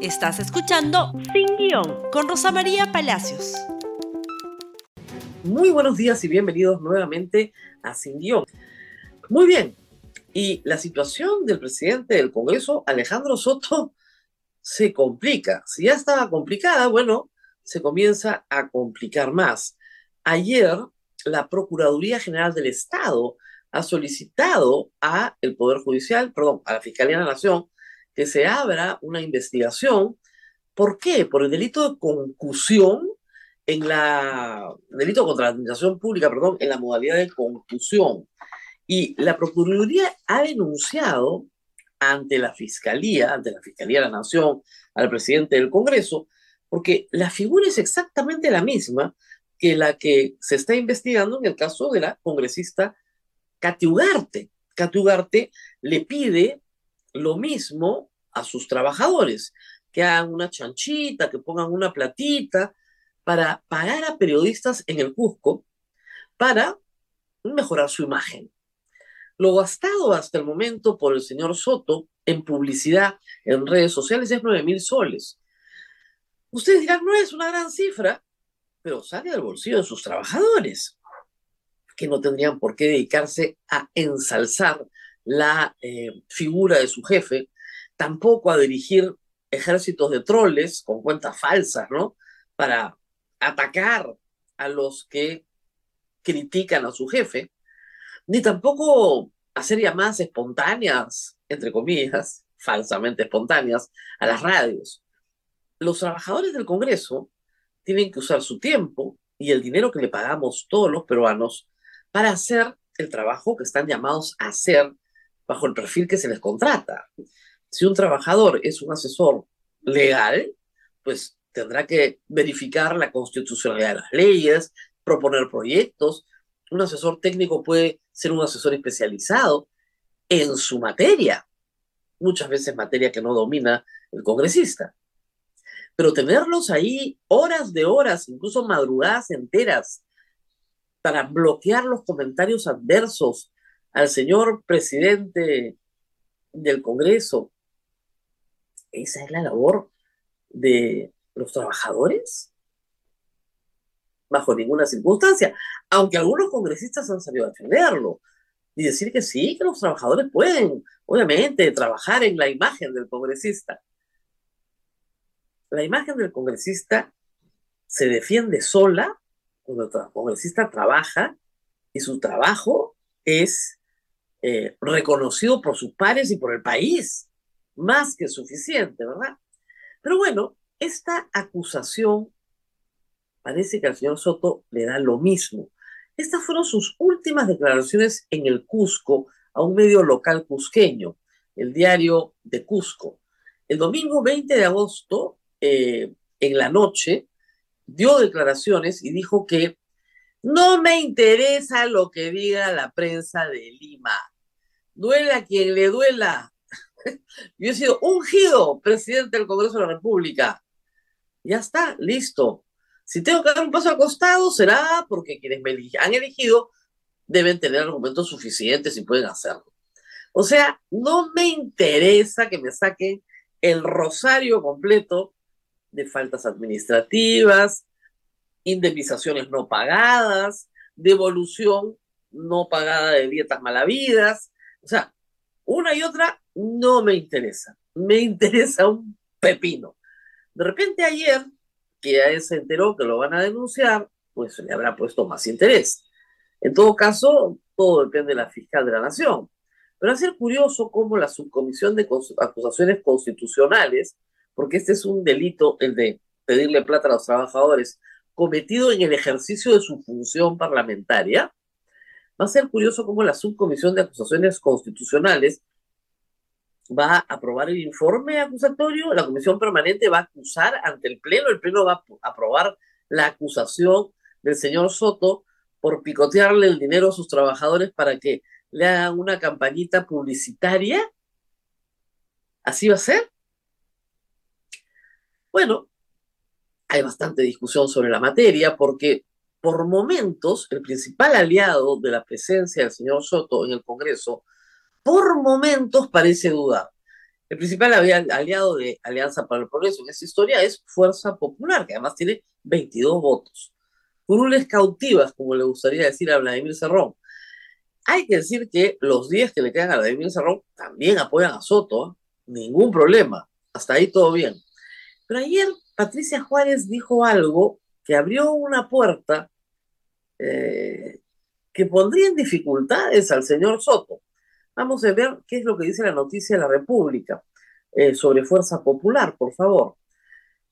Estás escuchando Sin Guión con Rosa María Palacios. Muy buenos días y bienvenidos nuevamente a Sin Guión. Muy bien, y la situación del presidente del Congreso, Alejandro Soto, se complica. Si ya estaba complicada, bueno, se comienza a complicar más. Ayer, la Procuraduría General del Estado ha solicitado a el Poder Judicial, perdón, a la Fiscalía de la Nación, que se abra una investigación. ¿Por qué? Por el delito de concusión en la delito contra la administración pública, perdón, en la modalidad de concusión. Y la Procuraduría ha denunciado ante la Fiscalía, ante la Fiscalía de la Nación, al presidente del Congreso, porque la figura es exactamente la misma que la que se está investigando en el caso de la congresista Katy Ugarte. Katy Ugarte le pide lo mismo a sus trabajadores, que hagan una chanchita, que pongan una platita para pagar a periodistas en el Cusco para mejorar su imagen. Lo gastado hasta el momento por el señor Soto en publicidad en redes sociales es 9 mil soles. Ustedes dirán, no es una gran cifra, pero sale del bolsillo de sus trabajadores, que no tendrían por qué dedicarse a ensalzar la eh, figura de su jefe, tampoco a dirigir ejércitos de troles con cuentas falsas, ¿no? Para atacar a los que critican a su jefe, ni tampoco hacer llamadas espontáneas, entre comillas, falsamente espontáneas, a las radios. Los trabajadores del Congreso tienen que usar su tiempo y el dinero que le pagamos todos los peruanos para hacer el trabajo que están llamados a hacer bajo el perfil que se les contrata. Si un trabajador es un asesor legal, pues tendrá que verificar la constitucionalidad de las leyes, proponer proyectos. Un asesor técnico puede ser un asesor especializado en su materia, muchas veces materia que no domina el congresista. Pero tenerlos ahí horas de horas, incluso madrugadas enteras, para bloquear los comentarios adversos al señor presidente del Congreso. Esa es la labor de los trabajadores. Bajo ninguna circunstancia. Aunque algunos congresistas han salido a defenderlo y decir que sí, que los trabajadores pueden, obviamente, trabajar en la imagen del congresista. La imagen del congresista se defiende sola cuando el congresista trabaja y su trabajo es eh, reconocido por sus pares y por el país. Más que suficiente, ¿verdad? Pero bueno, esta acusación parece que al señor Soto le da lo mismo. Estas fueron sus últimas declaraciones en el Cusco a un medio local cusqueño, el diario de Cusco. El domingo 20 de agosto, eh, en la noche, dio declaraciones y dijo que no me interesa lo que diga la prensa de Lima. Duela quien le duela. Yo he sido ungido presidente del Congreso de la República. Ya está, listo. Si tengo que dar un paso al costado, será porque quienes me han elegido deben tener argumentos suficientes y pueden hacerlo. O sea, no me interesa que me saquen el rosario completo de faltas administrativas, indemnizaciones no pagadas, devolución no pagada de dietas malavidas. O sea, una y otra no me interesa. Me interesa un pepino. De repente ayer, que ya se enteró que lo van a denunciar, pues le habrá puesto más interés. En todo caso, todo depende de la fiscal de la nación. Pero es curioso cómo la subcomisión de acusaciones constitucionales, porque este es un delito, el de pedirle plata a los trabajadores, cometido en el ejercicio de su función parlamentaria, va a ser curioso cómo la subcomisión de acusaciones constitucionales va a aprobar el informe acusatorio, la comisión permanente va a acusar ante el Pleno, el Pleno va a aprobar la acusación del señor Soto por picotearle el dinero a sus trabajadores para que le hagan una campañita publicitaria. ¿Así va a ser? Bueno, hay bastante discusión sobre la materia porque por momentos el principal aliado de la presencia del señor Soto en el Congreso, por momentos parece dudar. El principal aliado de Alianza para el Progreso en esta historia es Fuerza Popular, que además tiene 22 votos. Curules cautivas, como le gustaría decir a Vladimir Cerrón. Hay que decir que los 10 que le quedan a Vladimir Cerrón también apoyan a Soto, ¿eh? ningún problema, hasta ahí todo bien. Pero ayer Patricia Juárez dijo algo que abrió una puerta eh, que pondría en dificultades al señor Soto. Vamos a ver qué es lo que dice la noticia de la República eh, sobre Fuerza Popular, por favor.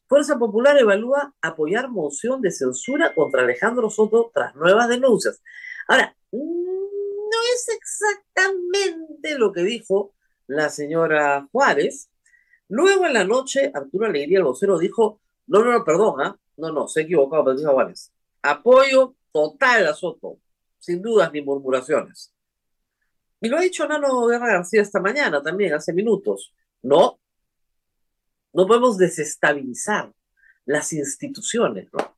Fuerza Popular evalúa apoyar moción de censura contra Alejandro Soto tras nuevas denuncias. Ahora, no es exactamente lo que dijo la señora Juárez. Luego en la noche, Arturo Alegría, el vocero, dijo, no, no, no, perdón, ¿ah? no, no, se ha equivocado Patricia Juárez. Apoyo total a Soto, sin dudas ni murmuraciones. Y lo ha dicho Nano Guerra García esta mañana también, hace minutos. No, no podemos desestabilizar las instituciones, ¿no?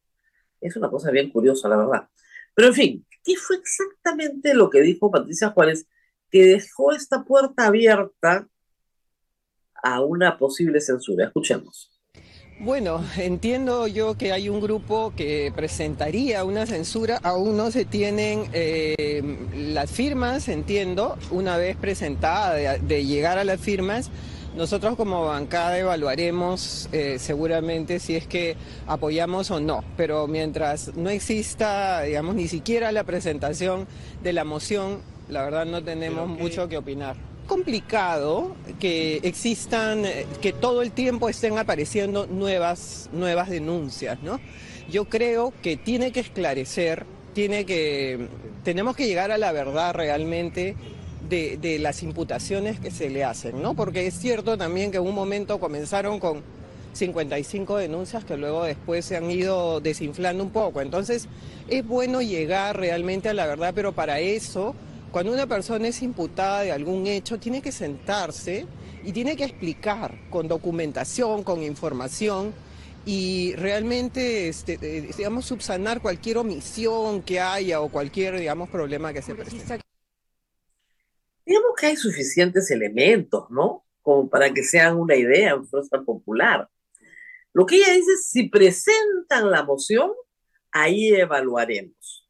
Es una cosa bien curiosa, la verdad. Pero en fin, ¿qué fue exactamente lo que dijo Patricia Juárez que dejó esta puerta abierta a una posible censura? Escuchemos. Bueno, entiendo yo que hay un grupo que presentaría una censura, aún no se tienen eh, las firmas, entiendo, una vez presentada de, llegar a las firmas, nosotros como bancada evaluaremos eh, seguramente si es que apoyamos o no, pero mientras no exista, digamos, ni siquiera la presentación de la moción, la verdad no tenemos mucho que opinar complicado que existan, eh, que todo el tiempo estén apareciendo nuevas, nuevas denuncias, ¿no? Yo creo que tiene que esclarecer, tiene que, tenemos que llegar a la verdad realmente de, de, las imputaciones que se le hacen, ¿no? Porque es cierto también que en un momento comenzaron con 55 denuncias que luego después se han ido desinflando un poco. Entonces, es bueno llegar realmente a la verdad, pero para eso cuando una persona es imputada de algún hecho, tiene que sentarse y tiene que explicar con documentación, con información y realmente, este, eh, digamos, subsanar cualquier omisión que haya o cualquier, digamos, problema que se presente. Digamos que hay suficientes elementos, ¿no? Como para que sean una idea en fuerza popular. Lo que ella dice, si presentan la moción, ahí evaluaremos.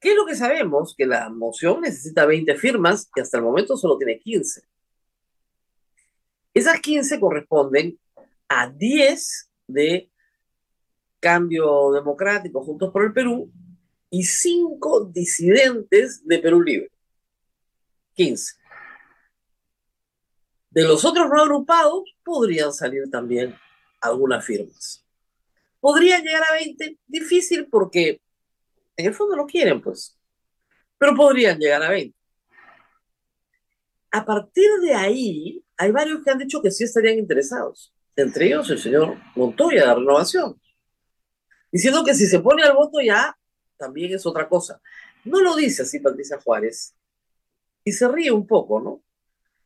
¿Qué es lo que sabemos? Que la moción necesita 20 firmas y hasta el momento solo tiene 15. Esas 15 corresponden a 10 de Cambio Democrático Juntos por el Perú y 5 disidentes de Perú Libre. 15. De los otros no agrupados podrían salir también algunas firmas. ¿Podrían llegar a 20? Difícil porque en el fondo no quieren, pues. Pero podrían llegar a 20. A partir de ahí, hay varios que han dicho que sí estarían interesados. Entre ellos el señor Montoya de Renovación. Diciendo que si se pone al voto ya, también es otra cosa. No lo dice así Patricia Juárez. Y se ríe un poco, ¿no?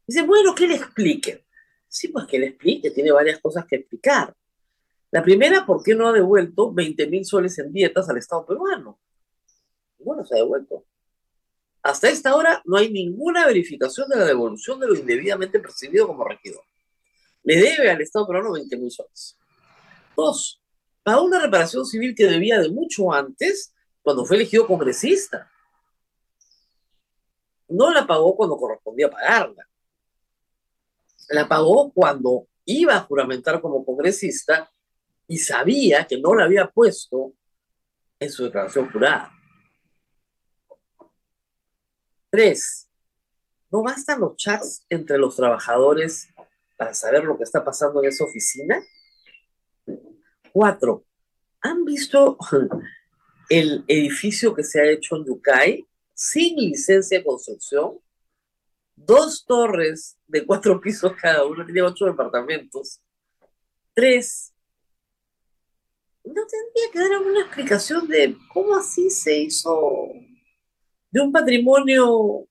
Dice, bueno, que le explique. Sí, pues que le explique, tiene varias cosas que explicar. La primera, ¿por qué no ha devuelto 20 mil soles en dietas al Estado peruano? Bueno, se ha devuelto. Hasta esta hora no hay ninguna verificación de la devolución de lo indebidamente percibido como regidor. Le debe al Estado peruano 20 mil soles. Dos, pagó una reparación civil que debía de mucho antes, cuando fue elegido congresista. No la pagó cuando correspondía pagarla. La pagó cuando iba a juramentar como congresista y sabía que no la había puesto en su declaración jurada. Tres, ¿no bastan los chats entre los trabajadores para saber lo que está pasando en esa oficina? Cuatro, ¿han visto el edificio que se ha hecho en Yucay sin licencia de construcción? Dos torres de cuatro pisos cada uno, tiene ocho departamentos. Tres, ¿no tendría que dar alguna explicación de cómo así se hizo de un patrimonio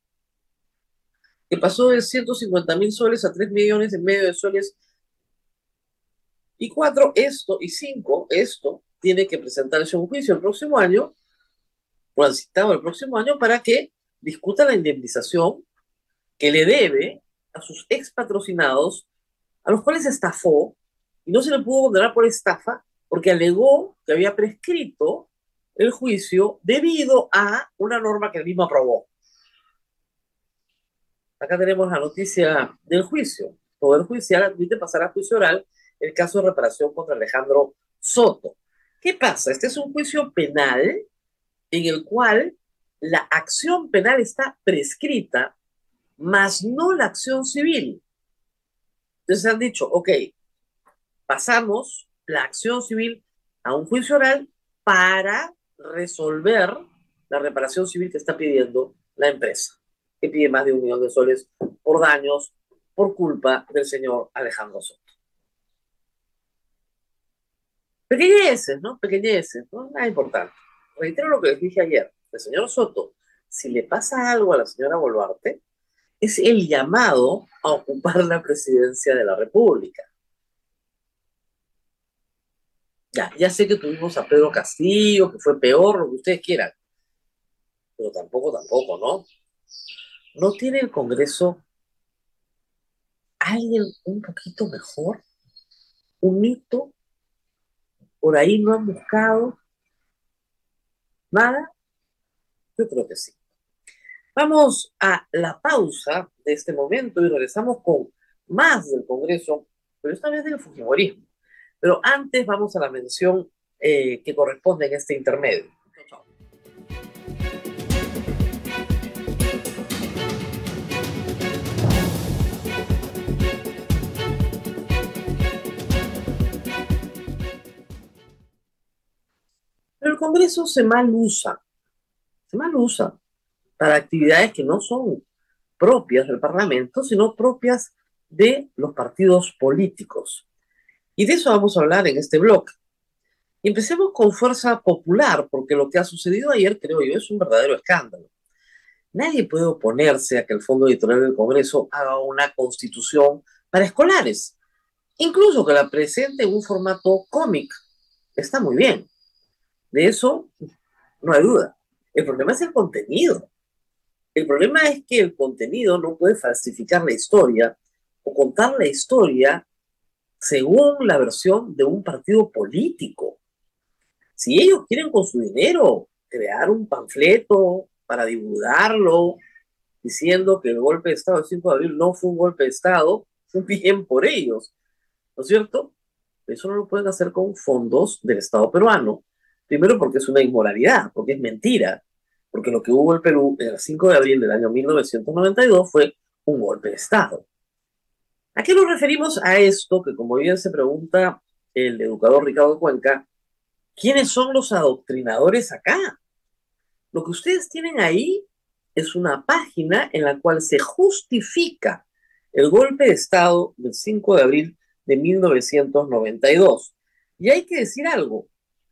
que pasó de 150 mil soles a 3 millones y medio de soles. Y cuatro, esto, y cinco, esto tiene que presentarse un juicio el próximo año, o el próximo año, para que discuta la indemnización que le debe a sus ex patrocinados, a los cuales estafó, y no se le pudo condenar por estafa porque alegó que había prescrito el juicio debido a una norma que él mismo aprobó. Acá tenemos la noticia del juicio. Poder Judicial admite pasar a juicio oral el caso de reparación contra Alejandro Soto. ¿Qué pasa? Este es un juicio penal en el cual la acción penal está prescrita, más no la acción civil. Entonces han dicho, ok, pasamos la acción civil a un juicio oral para resolver la reparación civil que está pidiendo la empresa que pide más de un millón de soles por daños por culpa del señor Alejandro Soto. Pequeñeces, ¿no? Pequeñeces, ¿no? Nada importante. Reitero lo que les dije ayer. El señor Soto, si le pasa algo a la señora Boluarte, es el llamado a ocupar la presidencia de la República. Ya, ya sé que tuvimos a Pedro Castillo, que fue peor, lo que ustedes quieran. Pero tampoco, tampoco, ¿no? ¿No tiene el Congreso alguien un poquito mejor? ¿Un hito? ¿Por ahí no han buscado? ¿Nada? Yo creo que sí. Vamos a la pausa de este momento y regresamos con más del Congreso, pero esta vez del Fujimorismo. Pero antes vamos a la mención eh, que corresponde en este intermedio. Pero el Congreso se mal usa, se mal usa para actividades que no son propias del Parlamento, sino propias de los partidos políticos. Y de eso vamos a hablar en este blog. Empecemos con fuerza popular, porque lo que ha sucedido ayer, creo yo, es un verdadero escándalo. Nadie puede oponerse a que el Fondo Editorial del Congreso haga una constitución para escolares, incluso que la presente en un formato cómic. Está muy bien. De eso no hay duda. El problema es el contenido. El problema es que el contenido no puede falsificar la historia o contar la historia según la versión de un partido político. Si ellos quieren con su dinero crear un panfleto para divulgarlo, diciendo que el golpe de Estado del 5 de abril no fue un golpe de Estado, bien por ellos, ¿no es cierto? Eso no lo pueden hacer con fondos del Estado peruano, Primero porque es una inmoralidad, porque es mentira, porque lo que hubo en Perú el 5 de abril del año 1992 fue un golpe de Estado. ¿A qué nos referimos a esto? Que como bien se pregunta el educador Ricardo Cuenca, ¿quiénes son los adoctrinadores acá? Lo que ustedes tienen ahí es una página en la cual se justifica el golpe de Estado del 5 de abril de 1992. Y hay que decir algo,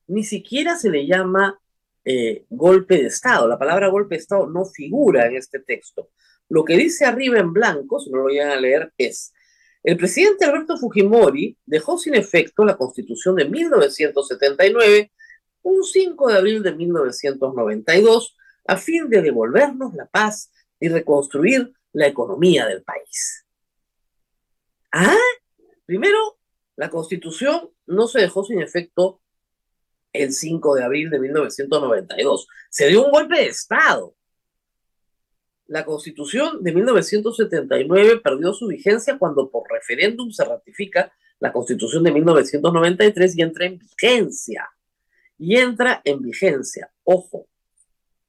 ni siquiera se le llama eh, golpe de Estado. La palabra golpe de Estado no figura en este texto. Lo que dice arriba en blanco, si no lo llegan a leer, es, el presidente Alberto Fujimori dejó sin efecto la constitución de 1979, un 5 de abril de 1992, a fin de devolvernos la paz y reconstruir la economía del país. Ah, primero, la constitución no se dejó sin efecto el 5 de abril de 1992. Se dio un golpe de Estado. La constitución de 1979 perdió su vigencia cuando por referéndum se ratifica la constitución de 1993 y entra en vigencia. Y entra en vigencia. Ojo,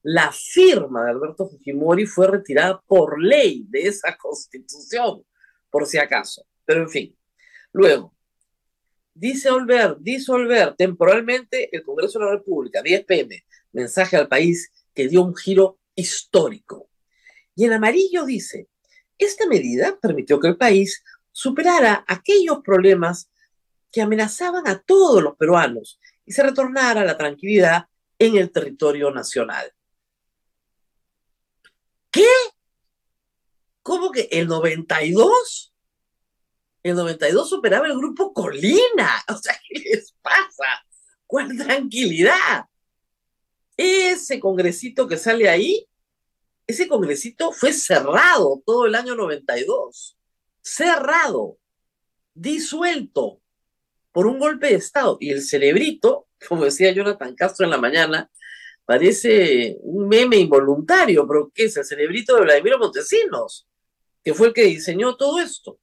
la firma de Alberto Fujimori fue retirada por ley de esa constitución, por si acaso. Pero en fin. Luego, disolver, disolver temporalmente el Congreso de la República, 10 pm, mensaje al país que dio un giro histórico. Y en amarillo dice, esta medida permitió que el país superara aquellos problemas que amenazaban a todos los peruanos y se retornara la tranquilidad en el territorio nacional. ¿Qué? ¿Cómo que el 92? el 92 superaba el grupo Colina. O sea, ¿qué les pasa? ¿Cuál tranquilidad? Ese congresito que sale ahí, ese congresito fue cerrado todo el año 92. cerrado, disuelto por un golpe de Estado. Y el cerebrito, como decía Jonathan Castro en la mañana, parece un meme involuntario, pero ¿qué es el cerebrito de Vladimiro Montesinos? Que fue el que diseñó todo esto.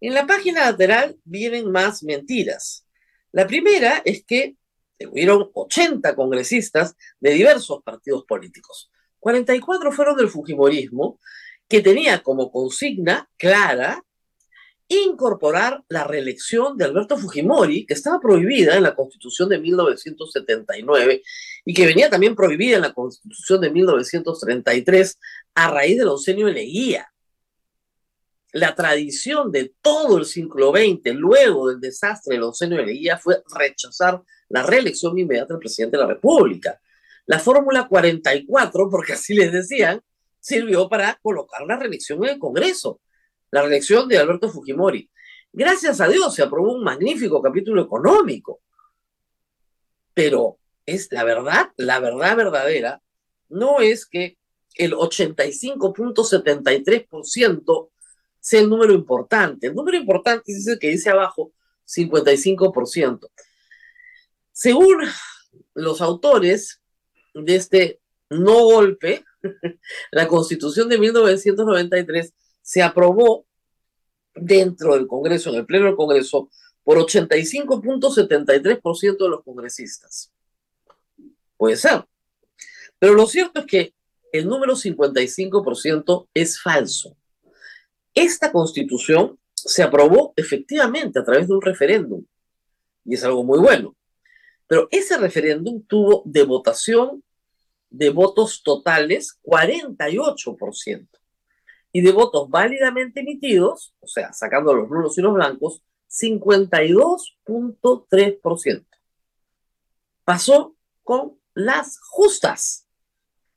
En la página lateral vienen más mentiras. La primera es que hubieron 80 congresistas de diversos partidos políticos. 44 fueron del Fujimorismo, que tenía como consigna clara incorporar la reelección de Alberto Fujimori, que estaba prohibida en la Constitución de 1979 y que venía también prohibida en la Constitución de 1933 a raíz del oncenio de Leguía. La tradición de todo el siglo XX, luego del desastre del oncenio de Leguía, fue rechazar la reelección inmediata del presidente de la República. La fórmula 44, porque así les decían, sirvió para colocar la reelección en el Congreso la reelección de Alberto Fujimori. Gracias a Dios se aprobó un magnífico capítulo económico. Pero es la verdad, la verdad verdadera, no es que el 85.73% sea el número importante. El número importante es el que dice abajo, 55%. Según los autores de este no golpe, la constitución de 1993 se aprobó dentro del Congreso, en el Pleno del Congreso, por 85.73% de los congresistas. Puede ser. Pero lo cierto es que el número 55% es falso. Esta constitución se aprobó efectivamente a través de un referéndum, y es algo muy bueno. Pero ese referéndum tuvo de votación de votos totales 48% y de votos válidamente emitidos, o sea, sacando los nulos y los blancos, 52.3%. Pasó con las justas,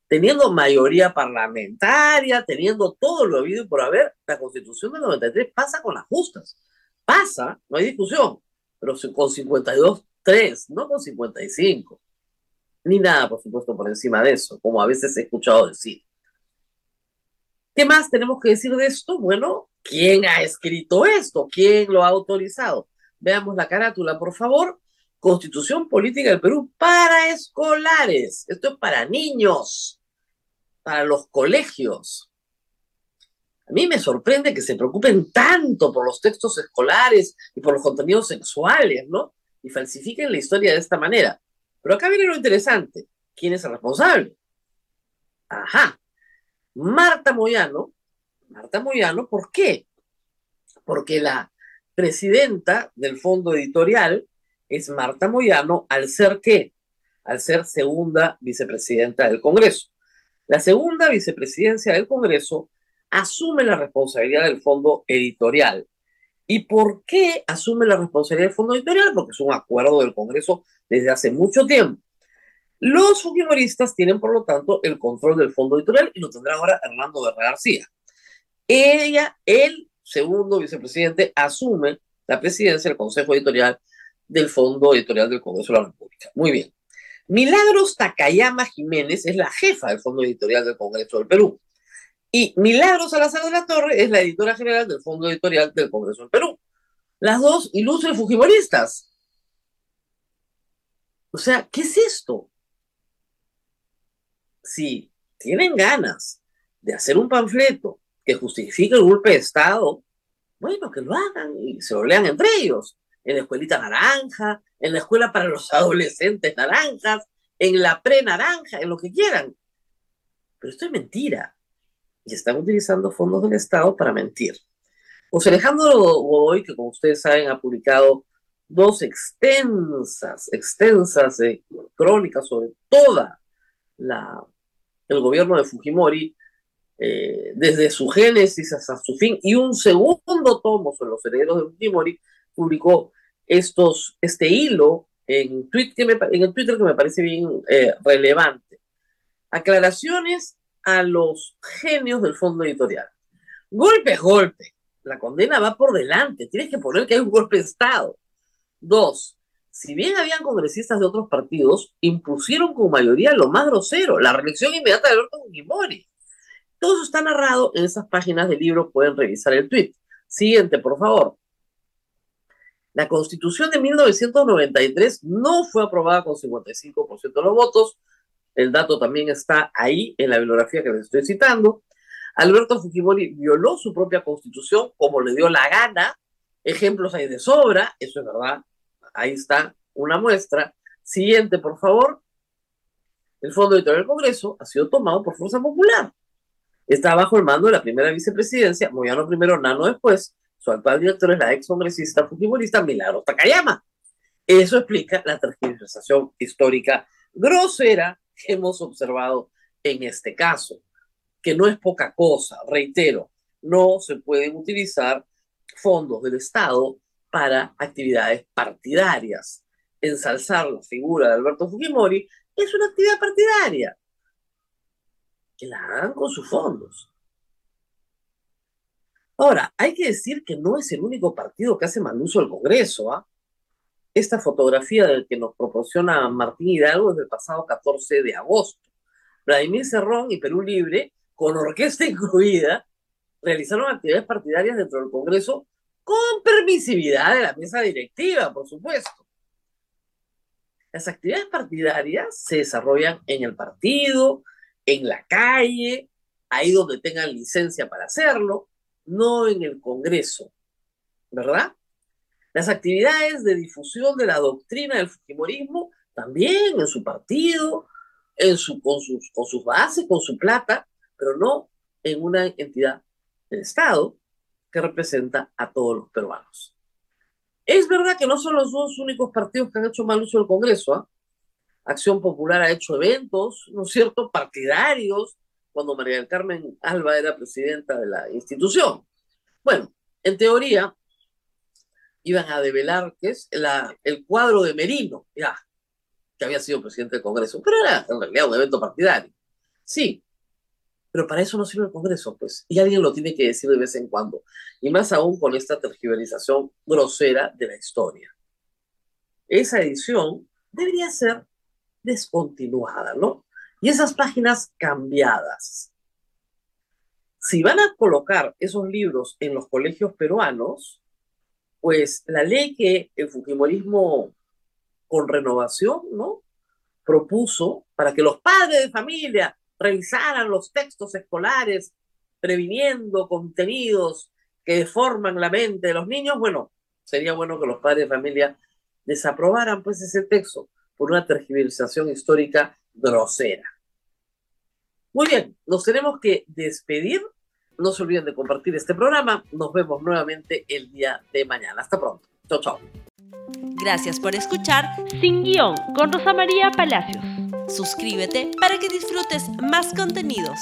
teniendo mayoría parlamentaria, teniendo todo lo habido y por haber, la constitución del 93 pasa con las justas. Pasa, no hay discusión, pero con 52.3, no con 55. Ni nada, por supuesto, por encima de eso, como a veces he escuchado decir. ¿Qué más tenemos que decir de esto? Bueno, ¿quién ha escrito esto? ¿Quién lo ha autorizado? Veamos la carátula, por favor. Constitución Política del Perú para escolares. Esto es para niños, para los colegios. A mí me sorprende que se preocupen tanto por los textos escolares y por los contenidos sexuales, ¿no? Y falsifiquen la historia de esta manera. Pero acá viene lo interesante. ¿Quién es el responsable? Ajá, Marta Moyano, Marta Moyano, ¿por qué? Porque la presidenta del fondo editorial es Marta Moyano, al ser qué? Al ser segunda vicepresidenta del Congreso. La segunda vicepresidencia del Congreso asume la responsabilidad del fondo editorial. ¿Y por qué asume la responsabilidad del fondo editorial? Porque es un acuerdo del Congreso desde hace mucho tiempo. Los fujimoristas tienen, por lo tanto, el control del fondo editorial y lo tendrá ahora Hernando Guerra García. Ella, el segundo vicepresidente, asume la presidencia del Consejo Editorial del Fondo Editorial del Congreso de la República. Muy bien. Milagros Takayama Jiménez es la jefa del Fondo Editorial del Congreso del Perú. Y Milagros Salazar de la Torre es la editora general del Fondo Editorial del Congreso del Perú. Las dos ilustres fujimoristas. O sea, ¿qué es esto? si tienen ganas de hacer un panfleto que justifique el golpe de Estado, bueno, que lo hagan y se lo lean entre ellos, en la escuelita naranja, en la escuela para los adolescentes naranjas, en la pre-naranja, en lo que quieran. Pero esto es mentira. Y están utilizando fondos del Estado para mentir. José Alejandro Godoy, que como ustedes saben ha publicado dos extensas, extensas eh, crónicas sobre toda el gobierno de Fujimori, eh, desde su génesis hasta su fin, y un segundo tomo sobre los herederos de Fujimori, publicó estos, este hilo en el Twitter que me parece bien eh, relevante. Aclaraciones a los genios del fondo editorial. Golpe es golpe. La condena va por delante. Tienes que poner que hay un golpe de Estado. Dos, si bien habían congresistas de otros partidos, impusieron con mayoría lo más grosero, la reelección inmediata de Alberto Fujimori. Todo eso está narrado en esas páginas del libro, pueden revisar el tweet. Siguiente, por favor. La constitución de 1993 no fue aprobada con 55% de los votos. El dato también está ahí en la bibliografía que les estoy citando. Alberto Fujimori violó su propia constitución como le dio la gana. Ejemplos hay de sobra, eso es verdad. Ahí está una muestra. Siguiente, por favor. El Fondo Editorial del Congreso ha sido tomado por Fuerza Popular. Está bajo el mando de la primera vicepresidencia, Moyano primero, Nano después, su actual director es la ex congresista fujimorista Milagro Takayama. Eso explica la tergiversación histórica grosera que hemos observado en este caso, que no es poca cosa, reitero, no se pueden utilizar fondos del Estado para actividades partidarias. Ensalzar la figura de Alberto Fujimori es una actividad partidaria. Que la hagan con sus fondos. Ahora, hay que decir que no es el único partido que hace mal uso del Congreso. ¿ah? Esta fotografía del que nos proporciona Martín Hidalgo es del pasado 14 de agosto. Vladimir Cerrón y Perú Libre, con orquesta incluida, realizaron actividades partidarias dentro del Congreso con permisividad de la mesa directiva, por supuesto. Las actividades partidarias se desarrollan en el partido, en la calle, ahí donde tengan licencia para hacerlo, no en el Congreso, ¿verdad? Las actividades de difusión de la doctrina del Fujimorismo también en su partido, en su, con, sus, con sus bases, con su plata, pero no en una entidad del Estado que representa a todos los peruanos. Es verdad que no son los dos únicos partidos que han hecho mal uso del Congreso. ¿ah? Acción Popular ha hecho eventos, ¿no es cierto?, partidarios, cuando María del Carmen Alba era presidenta de la institución. Bueno, en teoría, iban a develar que es el cuadro de Merino, ya, que había sido presidente del Congreso, pero era en realidad un evento partidario. Sí, pero para eso no sirve el Congreso, pues, y alguien lo tiene que decir de vez en cuando, y más aún con esta tergiversación grosera de la historia. Esa edición debería ser descontinuada, ¿no? y esas páginas cambiadas. Si van a colocar esos libros en los colegios peruanos, pues la ley que el Fujimorismo con renovación, ¿no? propuso para que los padres de familia revisaran los textos escolares, previniendo contenidos que deforman la mente de los niños, bueno, sería bueno que los padres de familia desaprobaran pues ese texto por una tergiversación histórica grosera. Muy bien, nos tenemos que despedir. No se olviden de compartir este programa. Nos vemos nuevamente el día de mañana. Hasta pronto. Chao, chao. Gracias por escuchar Sin Guión con Rosa María Palacios. Suscríbete para que disfrutes más contenidos.